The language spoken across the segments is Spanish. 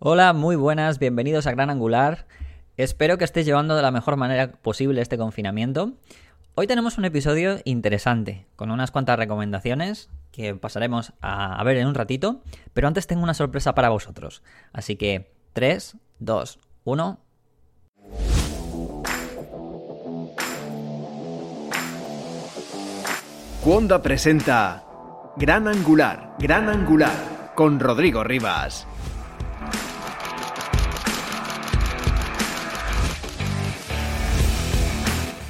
Hola, muy buenas, bienvenidos a Gran Angular. Espero que estéis llevando de la mejor manera posible este confinamiento. Hoy tenemos un episodio interesante, con unas cuantas recomendaciones que pasaremos a, ver en un ratito, pero antes tengo una sorpresa para vosotros. Así que 3, 2, 1. Cuonda presenta Gran Angular, Gran Angular, con Rodrigo Rivas.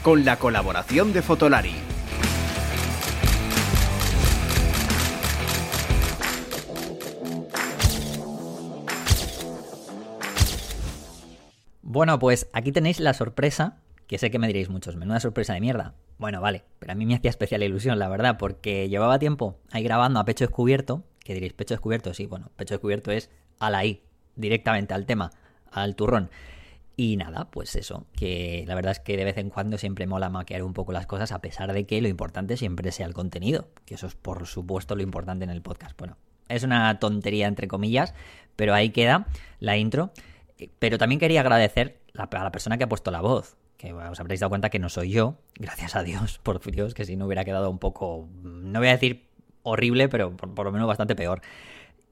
Con la colaboración de Fotolari. Bueno, pues aquí tenéis la sorpresa, que sé que me diréis muchos, menuda sorpresa de mierda. Bueno, vale, pero a mí me hacía especial ilusión, la verdad, porque llevaba tiempo ahí grabando a pecho descubierto, que diréis, pecho descubierto, sí, bueno, pecho descubierto es a la I, directamente al tema, al turrón. Y nada, pues eso, que la verdad es que de vez en cuando siempre mola maquear un poco las cosas, a pesar de que lo importante siempre sea el contenido, que eso es por supuesto lo importante en el podcast. Bueno, es una tontería entre comillas, pero ahí queda la intro. Pero también quería agradecer a la persona que ha puesto la voz, que os habréis dado cuenta que no soy yo, gracias a Dios, por Dios, que si no hubiera quedado un poco, no voy a decir horrible, pero por, lo menos bastante peor.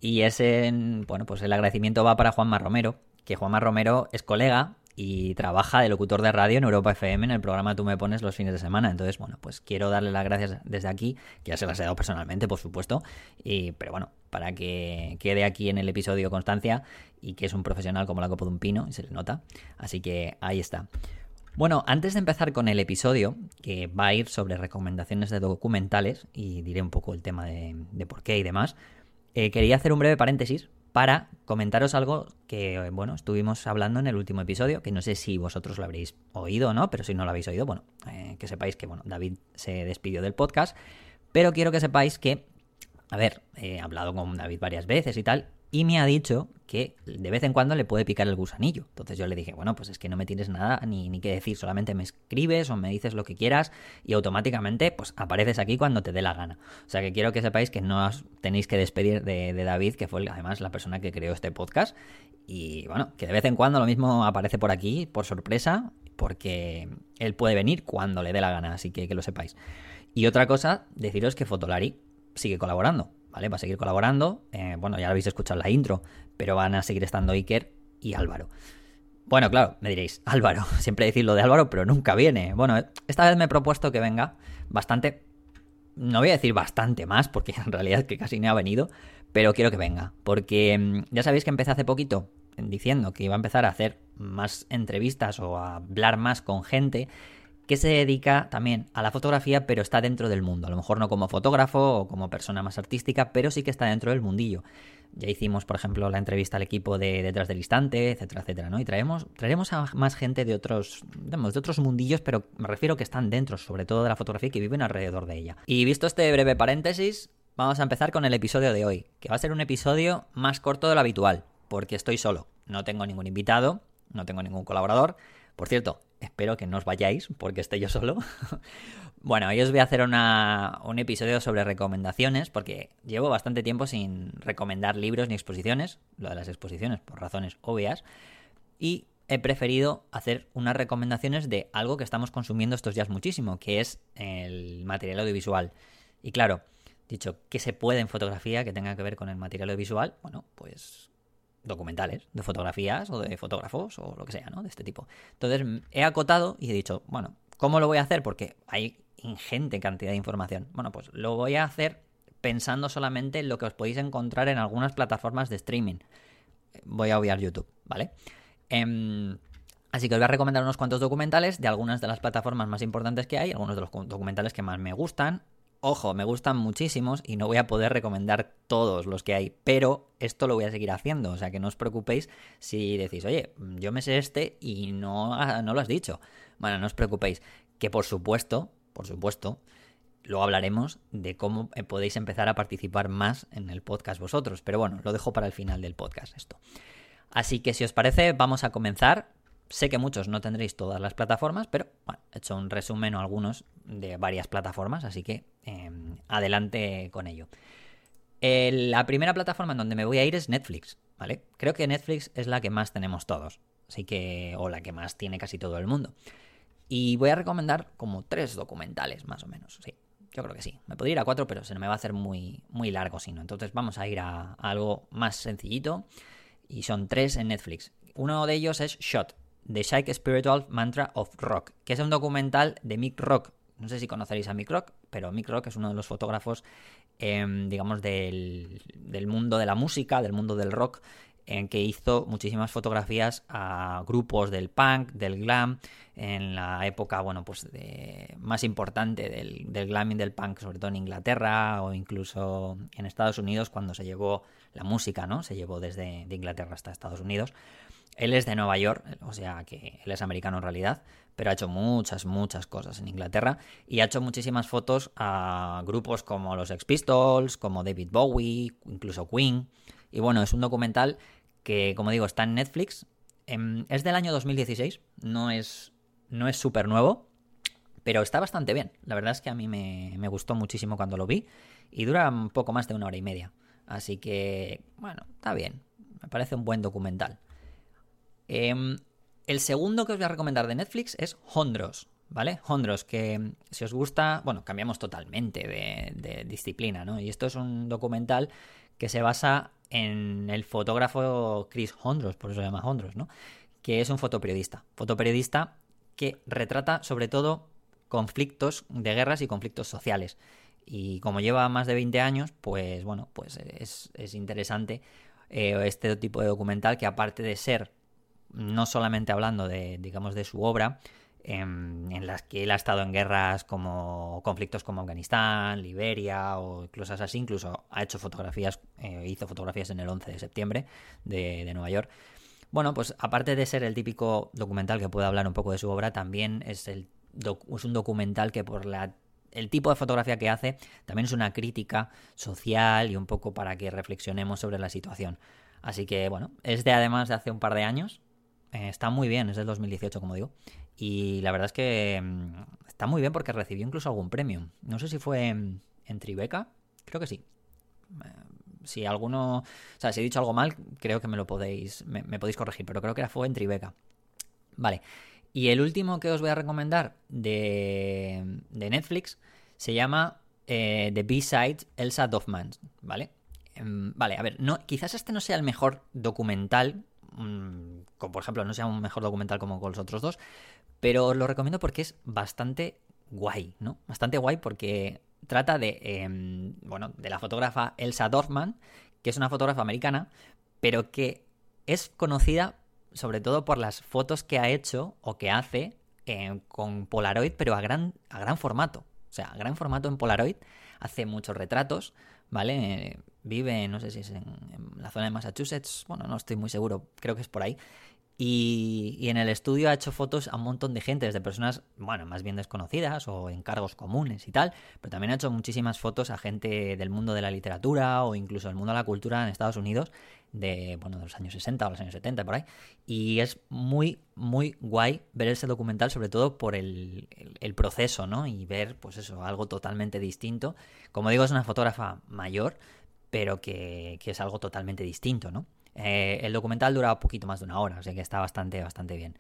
Y ese, bueno, pues el agradecimiento va para Juanma Romero, que Juanma Romero es colega y trabaja de locutor de radio en Europa FM en el programa Tú me pones los fines de semana. Entonces, bueno, pues quiero darle las gracias desde aquí, que ya se las he dado personalmente, por supuesto, y, pero bueno, para que quede aquí en el episodio constancia y que es un profesional como la copa de un pino, y se le nota. Así que ahí está. Bueno, antes de empezar con el episodio, que va a ir sobre recomendaciones de documentales, y diré un poco el tema de, por qué y demás, eh, quería hacer un breve paréntesis para comentaros algo que, bueno, estuvimos hablando en el último episodio, que no sé si vosotros lo habréis oído o no, pero si no lo habéis oído, bueno, eh, que sepáis que, bueno, David se despidió del podcast, pero quiero que sepáis que, a ver, he hablado con David varias veces y tal, y me ha dicho que de vez en cuando le puede picar el gusanillo. Entonces yo le dije, bueno, pues es que no me tienes nada ni, ni que decir, solamente me escribes o me dices lo que quieras y automáticamente pues apareces aquí cuando te dé la gana. O sea que quiero que sepáis que no os tenéis que despedir de, David, que fue además la persona que creó este podcast. Y bueno, que de vez en cuando lo mismo aparece por aquí, por sorpresa, porque él puede venir cuando le dé la gana, así que que lo sepáis. Y otra cosa, deciros que Fotolari sigue colaborando. ¿Vale? Va a seguir colaborando. Eh, bueno, ya lo habéis escuchado en la intro, pero van a seguir estando Iker y Álvaro. Bueno, claro, me diréis, Álvaro, siempre decís lo de Álvaro, pero nunca viene. Bueno, esta vez me he propuesto que venga bastante, no voy a decir bastante más, porque en realidad que casi no ha venido, pero quiero que venga, porque mm, ya sabéis que empecé hace poquito diciendo que iba a empezar a hacer más entrevistas o a hablar más con gente que se dedica también a la fotografía, pero está dentro del mundo. A lo mejor no como fotógrafo o como persona más artística, pero sí que está dentro del mundillo. Ya hicimos, por ejemplo, la entrevista al equipo de Detrás del Instante, etcétera, etcétera, ¿no? Y traemos, traeremos a más gente de otros, de otros mundillos, pero me refiero que están dentro, sobre todo de la fotografía y que viven alrededor de ella. Y visto este breve paréntesis, vamos a empezar con el episodio de hoy, que va a ser un episodio más corto de lo habitual, porque estoy solo. No tengo ningún invitado, no tengo ningún colaborador. Por cierto, espero que no os vayáis porque esté yo solo. bueno, hoy os voy a hacer un episodio sobre recomendaciones porque llevo bastante tiempo sin recomendar libros ni exposiciones, lo de las exposiciones por razones obvias, y he preferido hacer unas recomendaciones de algo que estamos consumiendo estos días muchísimo, que es el material audiovisual. Y claro, dicho, ¿qué se puede en fotografía que tenga que ver con el material audiovisual? Bueno, pues documentales de fotografías o de fotógrafos o lo que sea, ¿no? De este tipo. Entonces he acotado y he dicho, bueno, ¿cómo lo voy a hacer? Porque hay ingente cantidad de información. Bueno, pues lo voy a hacer pensando solamente en lo que os podéis encontrar en algunas plataformas de streaming. Voy a obviar YouTube, ¿vale? Em, así que os voy a recomendar unos cuantos documentales de algunas de las plataformas más importantes que hay, algunos de los documentales que más me gustan, Ojo, me gustan muchísimos y no voy a poder recomendar todos los que hay, pero esto lo voy a seguir haciendo, o sea que no os preocupéis si decís, oye, yo me sé este y no, no lo has dicho. Bueno, no os preocupéis, que por supuesto, por supuesto, luego hablaremos de cómo podéis empezar a participar más en el podcast vosotros, pero bueno, lo dejo para el final del podcast esto. Así que si os parece, vamos a comenzar. Sé que muchos no tendréis todas las plataformas, pero bueno, he hecho un resumen o algunos de varias plataformas, así que em, adelante con ello. la primera plataforma en donde me voy a ir es Netflix. ¿vale? Creo que Netflix es la que más tenemos todos, así que, o la que más tiene casi todo el mundo. Y voy a recomendar como tres documentales, más o menos, sí. Yo creo que sí. Me podría ir a cuatro, pero se me va a hacer muy, muy largo si no. Entonces vamos a ir a, algo más sencillito. Y son tres en Netflix. Uno de ellos es Shot, The Psych Spiritual Mantra of Rock, que es un documental de Mick Rock. No sé si conoceréis a Mick Rock, pero Mick Rock es uno de los fotógrafos, em, digamos, del, del mundo de la música, del mundo del rock, en que hizo muchísimas fotografías a grupos del punk, del glam, en la época, bueno, pues más importante del, del glam y del punk, sobre todo en Inglaterra o incluso en Estados Unidos, cuando se llevó la música, ¿no? Se llevó desde de Inglaterra hasta Estados Unidos. Él es de Nueva York, o sea que él es americano en realidad, pero ha hecho muchas, muchas cosas en Inglaterra y ha hecho muchísimas fotos a grupos como los Ex Pistols, como David Bowie, incluso Queen. Y bueno, es un documental que, como digo, está en Netflix. Em, es del año 2016, no es no es súper nuevo, pero está bastante bien. La verdad es que a mí me, me, gustó muchísimo cuando lo vi y dura un poco más de una hora y media. Así que, bueno, está bien. Me parece un buen documental. Eh, el segundo que os voy a recomendar de Netflix es Hondros, ¿vale? Hondros, que si os gusta, bueno, cambiamos totalmente de, disciplina, ¿no? Y esto es un documental que se basa en el fotógrafo Chris Hondros, por eso se llama Hondros, ¿no? Que es un fotoperiodista. Fotoperiodista que retrata sobre todo conflictos de guerras y conflictos sociales. Y como lleva más de 20 años, pues bueno, pues es, es interesante eh, este tipo de documental que aparte de ser no solamente hablando de, digamos, de su obra, en, en, las que él ha estado en guerras como conflictos como Afganistán, Liberia o cosas así, incluso ha hecho fotografías, eh, hizo fotografías en el 11 de septiembre de, de Nueva York. Bueno, pues aparte de ser el típico documental que puede hablar un poco de su obra, también es, el es un documental que por la el tipo de fotografía que hace también es una crítica social y un poco para que reflexionemos sobre la situación. Así que bueno, es de además de hace un par de años, eh, está muy bien, es del 2018 como digo, y la verdad es que mm, está muy bien porque recibió incluso algún premio. No sé si fue en, en Tribeca, creo que sí. Eh, si alguno, o sea, si he dicho algo mal, creo que me lo podéis, me, podéis corregir, pero creo que fue en Tribeca. Vale. Y el último que os voy a recomendar de, de Netflix se llama eh, The B-Side Elsa Doffman, ¿vale? Um, vale, a ver, no, quizás este no sea el mejor documental, um, como por ejemplo no sea un mejor documental como con los otros dos, pero os lo recomiendo porque es bastante guay, ¿no? Bastante guay porque trata de, eh, bueno, de la fotógrafa Elsa Dorfman, que es una fotógrafa americana, pero que es conocida sobre todo por las fotos que ha hecho o que hace eh, con Polaroid, pero a gran, a gran formato. O sea, a gran formato en Polaroid. Hace muchos retratos, ¿vale? Vive, no sé si es en, en, la zona de Massachusetts, bueno, no estoy muy seguro, creo que es por ahí. Y, y, en el estudio ha hecho fotos a un montón de gente, desde personas, bueno, más bien desconocidas o en cargos comunes y tal, pero también ha hecho muchísimas fotos a gente del mundo de la literatura o incluso del mundo de la cultura en Estados Unidos, de, bueno, de los años 60 o los años 70, por ahí. Y es muy, muy guay ver ese documental, sobre todo por el, el, el proceso, ¿no? Y ver, pues eso, algo totalmente distinto. Como digo, es una fotógrafa mayor, pero que, que es algo totalmente distinto, ¿no? Eh, el documental dura un poquito más de una hora, o sea que está bastante, bastante bien.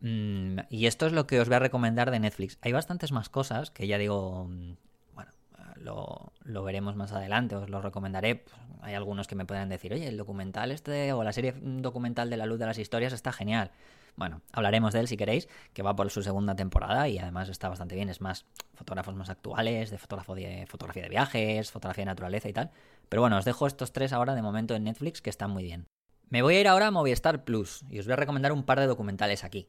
Mm, y esto es lo que os voy a recomendar de Netflix. Hay bastantes más cosas que ya digo, mm, bueno, lo, veremos más adelante, os lo recomendaré. Hay algunos que me pueden decir, oye, el documental este o la serie documental de la luz de las historias está genial. Bueno, hablaremos de él si queréis, que va por su segunda temporada y además está bastante bien. Es más, fotógrafos más actuales, de, fotógrafo de fotografía de viajes, fotografía de naturaleza y tal. Pero bueno, os dejo estos tres ahora de momento en Netflix que están muy bien. Me voy a ir ahora a Movistar Plus y os voy a recomendar un par de documentales aquí.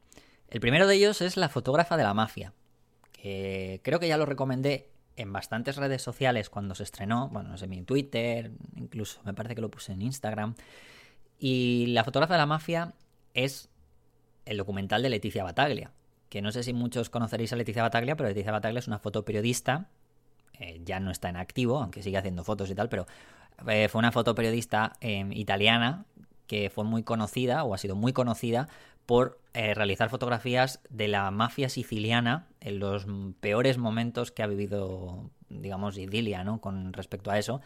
El primero de ellos es La fotógrafa de la mafia, que creo que ya lo recomendé en bastantes redes sociales cuando se estrenó, bueno, no sé, en Twitter, incluso me parece que lo puse en Instagram. Y La fotógrafa de la mafia es el documental de Leticia Bataglia, que no sé si muchos conoceréis a Leticia Bataglia, pero Leticia Bataglia es una fotoperiodista, eh, ya no está en activo, aunque sigue haciendo fotos y tal, pero eh, fue una fotoperiodista eh, italiana que fue muy conocida, o ha sido muy conocida, por eh, realizar fotografías de la mafia siciliana en los peores momentos que ha vivido, digamos, Idilia, ¿no? Con respecto a eso,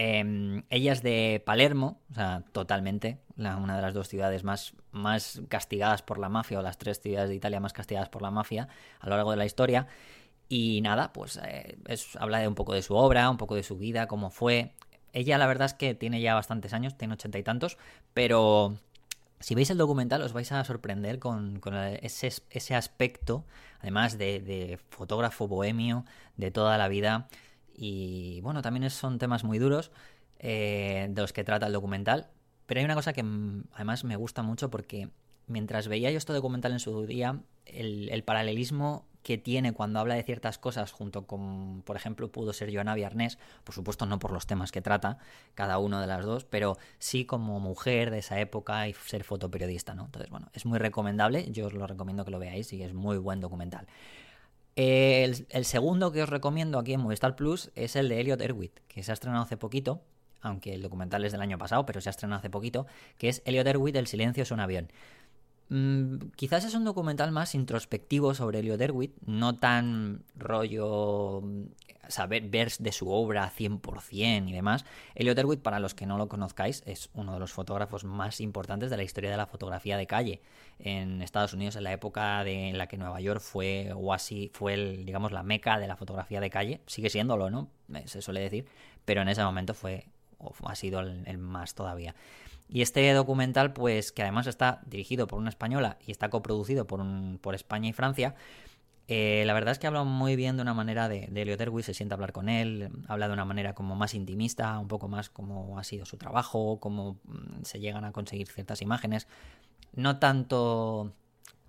Em, ella es de Palermo, o sea, totalmente, una de las dos ciudades más, más castigadas por la mafia, o las tres ciudades de Italia más castigadas por la mafia a lo largo de la historia. Y nada, pues eh, habla de un poco de su obra, un poco de su vida, cómo fue. Ella la verdad es que tiene ya bastantes años, tiene ochenta y tantos, pero si veis el documental os vais a sorprender con, ese, ese, aspecto, además de, de fotógrafo bohemio de toda la vida y bueno, también son temas muy duros eh, de los que trata el documental. Pero hay una cosa que además me gusta mucho porque mientras veía yo este documental en su día, el, paralelismo que tiene cuando habla de ciertas cosas junto con, por ejemplo, pudo ser Joana Viarnés, por supuesto no por los temas que trata cada uno de las dos, pero sí como mujer de esa época y ser fotoperiodista, ¿no? Entonces, bueno, es muy recomendable, yo os lo recomiendo que lo veáis y es muy buen documental. El, segundo que os recomiendo aquí en Movistar Plus es el de Elliot Erwitt, que se ha estrenado hace poquito, aunque el documental es del año pasado, pero se ha estrenado hace poquito, que es Elliot Erwitt, El silencio es un avión. Mm, quizás es un documental más introspectivo sobre Elliot Erwitt, no tan rollo saber ver de su obra 100% y demás. Elliot Erwitt, para los que no lo conozcáis, es uno de los fotógrafos más importantes de la historia de la fotografía de calle en Estados Unidos en la época de, en la que Nueva York fue o así fue el, digamos la meca de la fotografía de calle. Sigue siéndolo, ¿no? Se suele decir, pero en ese momento fue o ha sido el, más todavía. Y este documental, pues que además está dirigido por una española y está coproducido por, un, por España y Francia, eh, la verdad es que habla muy bien de una manera de, de Elliot se siente a hablar con él, habla de una manera como más intimista, un poco más cómo ha sido su trabajo, cómo mm, se llegan a conseguir ciertas imágenes. No tanto,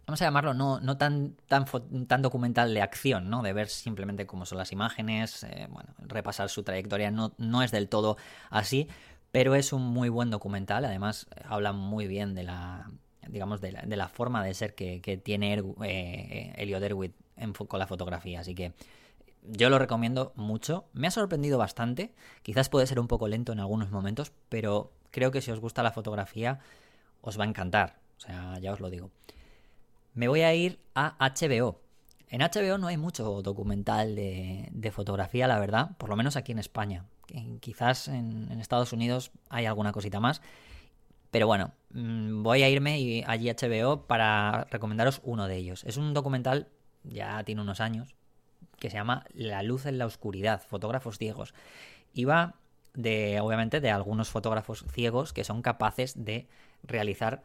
vamos a llamarlo, no, no tan, tan, tan documental de acción, ¿no? De ver simplemente cómo son las imágenes, eh, bueno, repasar su trayectoria, no, no es del todo así, pero es un muy buen documental, además habla muy bien de la digamos, de la, de la forma de ser que, tiene eh, Elliot Erwitt con la fotografía. Así que yo lo recomiendo mucho. Me ha sorprendido bastante. Quizás puede ser un poco lento en algunos momentos, pero creo que si os gusta la fotografía os va a encantar. O sea, ya os lo digo. Me voy a ir a HBO. En HBO no hay mucho documental de, fotografía, la verdad, por lo menos aquí en España. Quizás en, en Estados Unidos hay alguna cosita más. Pero bueno, mm, voy a irme allí a HBO para recomendaros uno de ellos. Es un documental, ya tiene unos años, que se llama La luz en la oscuridad, fotógrafos ciegos. Y va de, obviamente, de algunos fotógrafos ciegos que son capaces de realizar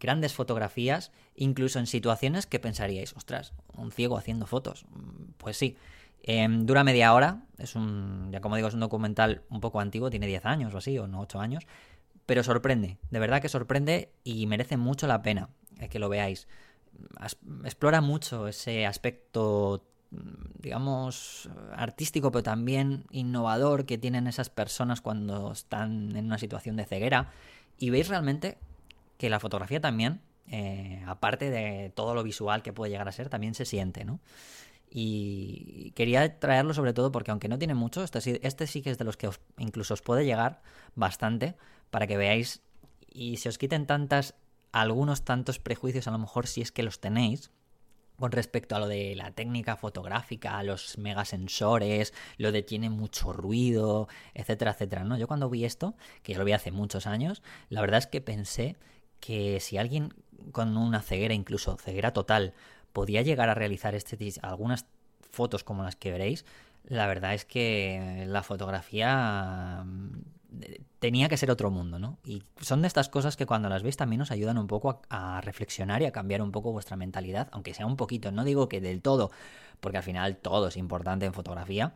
grandes fotografías, incluso en situaciones que pensaríais, ostras, un ciego haciendo fotos. Mm, pues sí. Em, dura media hora, es un, ya como digo, es un documental un poco antiguo, tiene 10 años o así, o no 8 años, pero sorprende, de verdad que sorprende y merece mucho la pena que lo veáis. Explora mucho ese aspecto, digamos, artístico, pero también innovador que tienen esas personas cuando están en una situación de ceguera. Y veis realmente que la fotografía también, eh, aparte de todo lo visual que puede llegar a ser, también se siente, ¿no? Y quería traerlo sobre todo porque aunque no tiene mucho, este, este sí que es de los que incluso os puede llegar bastante para que veáis y se os quiten tantas, algunos tantos prejuicios, a lo mejor si es que los tenéis, con respecto a lo de la técnica fotográfica, los megasensores, lo de tiene mucho ruido, etcétera, etcétera, ¿no? Yo cuando vi esto, que ya lo vi hace muchos años, la verdad es que pensé que si alguien con una ceguera, incluso ceguera total, podía llegar a realizar este algunas fotos como las que veréis, la verdad es que la fotografía tenía que ser otro mundo, ¿no? Y son de estas cosas que cuando las veis también os ayudan un poco a, reflexionar y a cambiar un poco vuestra mentalidad, aunque sea un poquito, no digo que del todo, porque al final todo es importante en fotografía,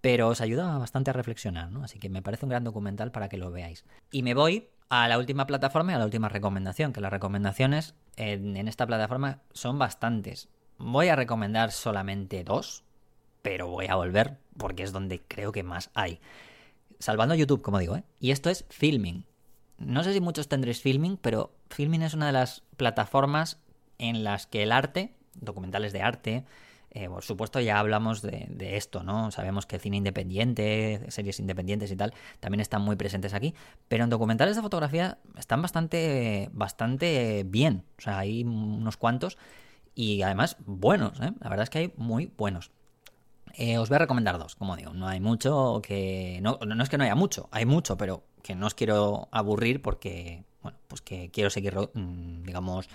pero os ayuda bastante a reflexionar, ¿no? Así que me parece un gran documental para que lo veáis. Y me voy a la última plataforma y a la última recomendación, que las recomendaciones en, en esta plataforma son bastantes. Voy a recomendar solamente dos, pero voy a volver porque es donde creo que más hay salvando YouTube, como digo, ¿eh? Y esto es Filming. No sé si muchos tendréis Filming, pero Filming es una de las plataformas en las que el arte, documentales de arte, eh, por supuesto ya hablamos de, esto, ¿no? Sabemos que cine independiente, series independientes y tal, también están muy presentes aquí, pero en documentales de fotografía están bastante, bastante bien, o sea, hay unos cuantos y además buenos, ¿eh? La verdad es que hay muy buenos. Eh, os voy a recomendar dos, como digo, no hay mucho que... No, no es que no haya mucho, hay mucho, pero que no os quiero aburrir porque, bueno, pues que quiero seguir, mm, digamos,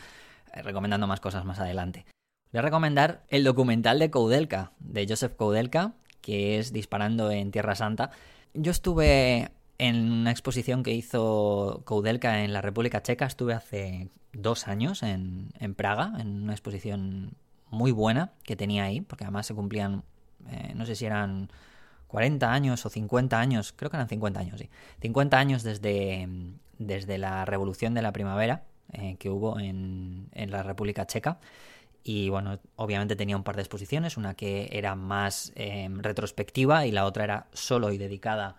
eh, recomendando más cosas más adelante. Voy a recomendar el documental de Koudelka, de Joseph Koudelka, que es Disparando en Tierra Santa. Yo estuve en una exposición que hizo Koudelka en la República Checa, estuve hace dos años en, en Praga, en una exposición muy buena que tenía ahí, porque además se cumplían, eh, no sé si eran 40 años o 50 años, creo que eran 50 años, sí. 50 años desde, desde la revolución de la primavera eh, que hubo en, en, la República Checa. Y bueno, obviamente tenía un par de exposiciones, una que era más eh, retrospectiva y la otra era solo y dedicada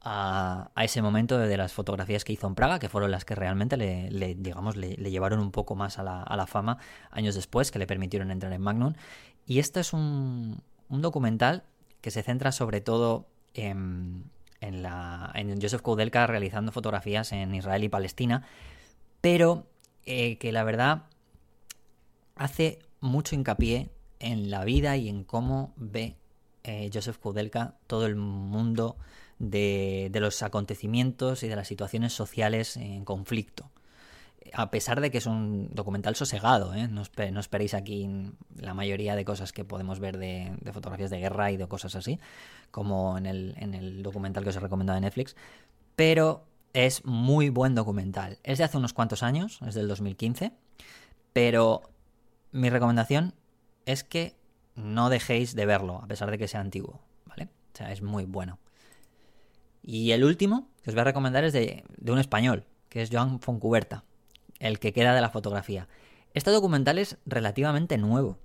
a, a, ese momento de las fotografías que hizo en Praga, que fueron las que realmente le, digamos, le, le, llevaron un poco más a la, a la, fama años después, que le permitieron entrar en Magnum. Y este es un, un documental que se centra sobre todo en, la, en Joseph Koudelka realizando fotografías en Israel y Palestina, pero eh, que la verdad hace mucho hincapié en la vida y en cómo ve eh, Joseph Koudelka todo el mundo de, los acontecimientos y de las situaciones sociales en conflicto a pesar de que es un documental sosegado, ¿eh? no, esper no, esperéis aquí la mayoría de cosas que podemos ver de, fotografías de guerra y de cosas así, como en el, en el documental que os he recomendado de Netflix, pero es muy buen documental. Es de hace unos cuantos años, es del 2015, pero mi recomendación es que no dejéis de verlo, a pesar de que sea antiguo, ¿vale? O sea, es muy bueno. Y el último que os voy a recomendar es de, de un español, que es Joan Foncuberta el que queda de la fotografía. Este documental es relativamente nuevo,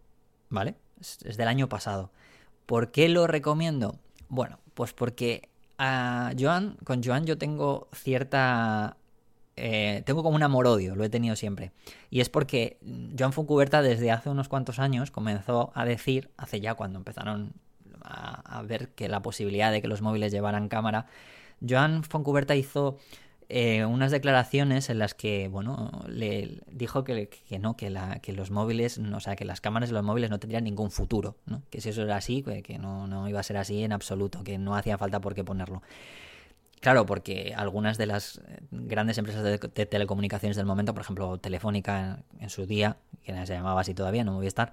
¿vale? Es, del año pasado. ¿Por qué lo recomiendo? Bueno, pues porque a Joan, con Joan yo tengo cierta... Eh, tengo como un amor-odio, lo he tenido siempre. Y es porque Joan Foncuberta desde hace unos cuantos años comenzó a decir, hace ya cuando empezaron a, a ver que la posibilidad de que los móviles llevaran cámara, Joan Foncuberta hizo eh, unas declaraciones en las que, bueno, le dijo que, que no, que, la, que los móviles, o sea, que las cámaras de los móviles no tendrían ningún futuro, ¿no? Que si eso era así, que, no, no iba a ser así en absoluto, que no hacía falta por qué ponerlo. Claro, porque algunas de las grandes empresas de, telecomunicaciones del momento, por ejemplo, Telefónica en, en, su día, que se llamaba así todavía, no Movistar,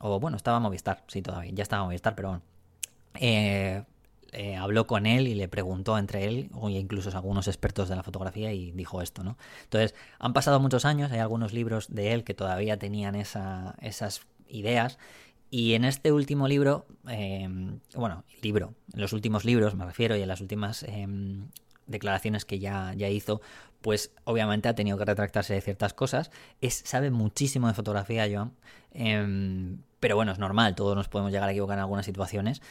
o bueno, estaba Movistar, sí, todavía, ya estaba Movistar, pero bueno. Eh, eh, habló con él y le preguntó entre él, o incluso algunos expertos de la fotografía, y dijo esto, ¿no? Entonces, han pasado muchos años, hay algunos libros de él que todavía tenían esa, esas ideas, y en este último libro, eh, bueno, libro, en los últimos libros me refiero, y en las últimas eh, declaraciones que ya, ya hizo, pues obviamente ha tenido que retractarse de ciertas cosas. Es, sabe muchísimo de fotografía, Joan. Eh, pero bueno, es normal, todos nos podemos llegar a equivocar en algunas situaciones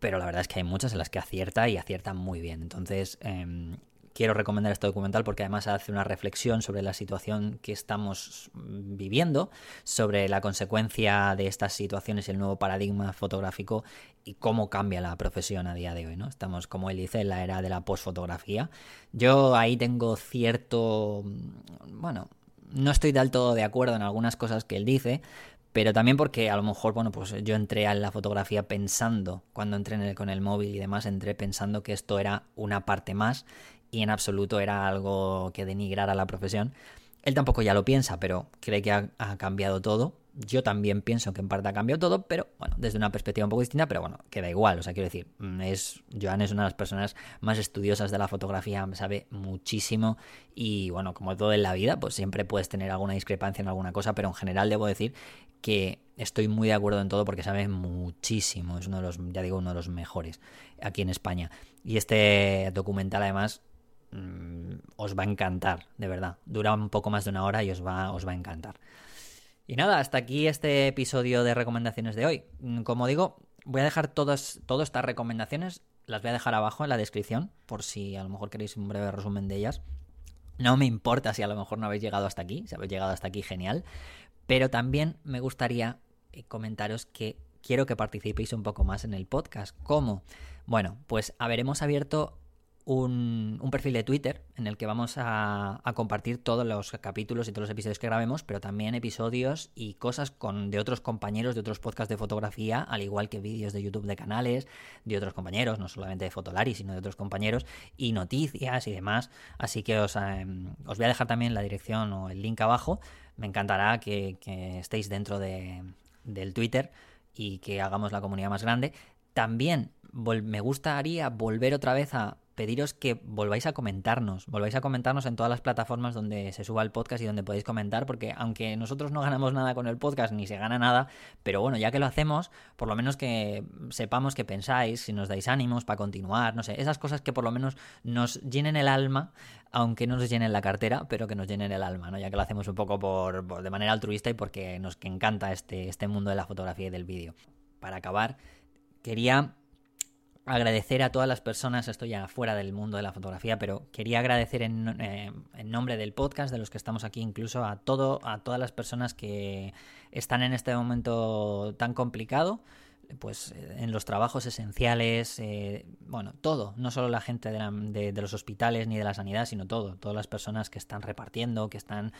pero la verdad es que hay muchas en las que acierta y acierta muy bien. Entonces, eh, quiero recomendar este documental porque además hace una reflexión sobre la situación que estamos viviendo, sobre la consecuencia de estas situaciones y el nuevo paradigma fotográfico y cómo cambia la profesión a día de hoy, ¿no? Estamos, como él dice, en la era de la postfotografía. Yo ahí tengo cierto, bueno, no estoy del todo de acuerdo en algunas cosas que él dice, pero también porque a lo mejor, bueno, pues yo entré a la fotografía pensando, cuando entré en el, con el móvil y demás, entré pensando que esto era una parte más y en absoluto era algo que denigrara la profesión. Él tampoco ya lo piensa, pero cree que ha, ha cambiado todo yo también pienso que en parte ha cambiado todo, pero bueno, desde una perspectiva un poco distinta, pero bueno, queda igual. O sea, quiero decir, mm, es, Joan es una de las personas más estudiosas de la fotografía, sabe muchísimo y bueno, como todo en la vida, pues siempre puedes tener alguna discrepancia en alguna cosa, pero en general debo decir que estoy muy de acuerdo en todo porque sabe muchísimo. Es uno de los, ya digo, uno de los mejores aquí en España. Y este documental además mmm, os va a encantar, de verdad. Dura un poco más de una hora y os va, os va a encantar. Y nada, hasta aquí este episodio de recomendaciones de hoy. Mm, como digo, voy a dejar todas, todas estas recomendaciones, las voy a dejar abajo en la descripción, por si a lo mejor queréis un breve resumen de ellas. No me importa si a lo mejor no habéis llegado hasta aquí, si habéis llegado hasta aquí, genial. Pero también me gustaría eh, comentaros que quiero que participéis un poco más en el podcast. ¿Cómo? Bueno, pues haberemos abierto un, perfil de Twitter en el que vamos a, compartir todos los capítulos y todos los episodios que grabemos, pero también episodios y cosas de otros compañeros de otros podcasts de fotografía, al igual que vídeos de YouTube de canales de otros compañeros, no solamente de Fotolari, sino de otros compañeros, y noticias y demás. Así que os, em, os voy a dejar también la dirección o el link abajo. Me encantará que, estéis dentro de, del Twitter y que hagamos la comunidad más grande. También me gustaría volver otra vez a pediros que volváis a comentarnos, volváis a comentarnos en todas las plataformas donde se suba el podcast y donde podéis comentar, porque aunque nosotros no ganamos nada con el podcast ni se gana nada, pero bueno, ya que lo hacemos, por lo menos que sepamos que pensáis, si nos dais ánimos para continuar, no sé, esas cosas que por lo menos nos llenen el alma, aunque no nos llenen la cartera, pero que nos llenen el alma, ¿no? Ya que lo hacemos un poco por, de manera altruista y porque nos encanta este, este mundo de la fotografía y del vídeo. Para acabar, quería agradecer a todas las personas, estoy ya fuera del mundo de la fotografía, pero quería agradecer en, eh, en, nombre del podcast, de los que estamos aquí, incluso a todo, a todas las personas que están en este momento tan complicado, pues eh, en los trabajos esenciales, eh, bueno, todo, no solo la gente de, de los hospitales ni de la sanidad, sino todo, todas las personas que están repartiendo, que están,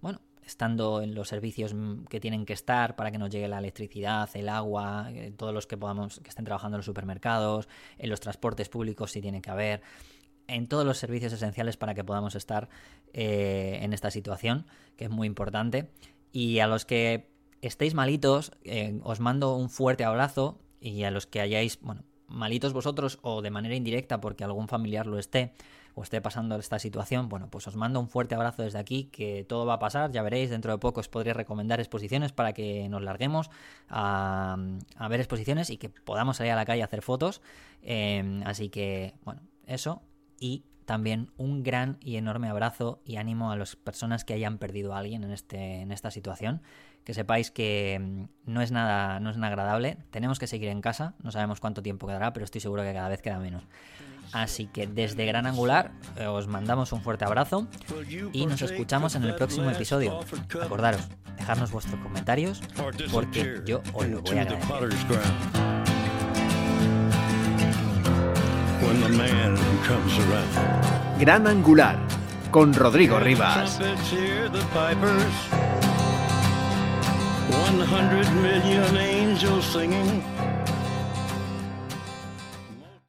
bueno, estando en los servicios que tienen que estar para que nos llegue la electricidad, el agua, eh, todos los que podamos que estén trabajando en los supermercados, en los transportes públicos si tiene que haber, en todos los servicios esenciales para que podamos estar eh, en esta situación, que es muy importante. Y a los que estéis malitos, eh, os mando un fuerte abrazo y a los que hayáis, bueno, malitos vosotros o de manera indirecta porque algún familiar lo esté, o esté pasando esta situación, bueno, pues os mando un fuerte abrazo desde aquí, que todo va a pasar, ya veréis, dentro de poco os podré recomendar exposiciones para que nos larguemos a, ver exposiciones y que podamos salir a la calle a hacer fotos. Em, así que, bueno, eso y también un gran y enorme abrazo y ánimo a las personas que hayan perdido a alguien en, este, en esta situación. Que sepáis que mm, no es, nada, no es nada agradable. Tenemos que seguir en casa. No sabemos cuánto tiempo quedará, pero estoy seguro que cada vez queda menos. Así que desde Gran Angular eh, os mandamos un fuerte abrazo y nos escuchamos en el próximo episodio. Acordaros, dejarnos vuestros comentarios porque yo os lo voy a agradecer. Gran Angular con Rodrigo Rivas. 100 million angels singing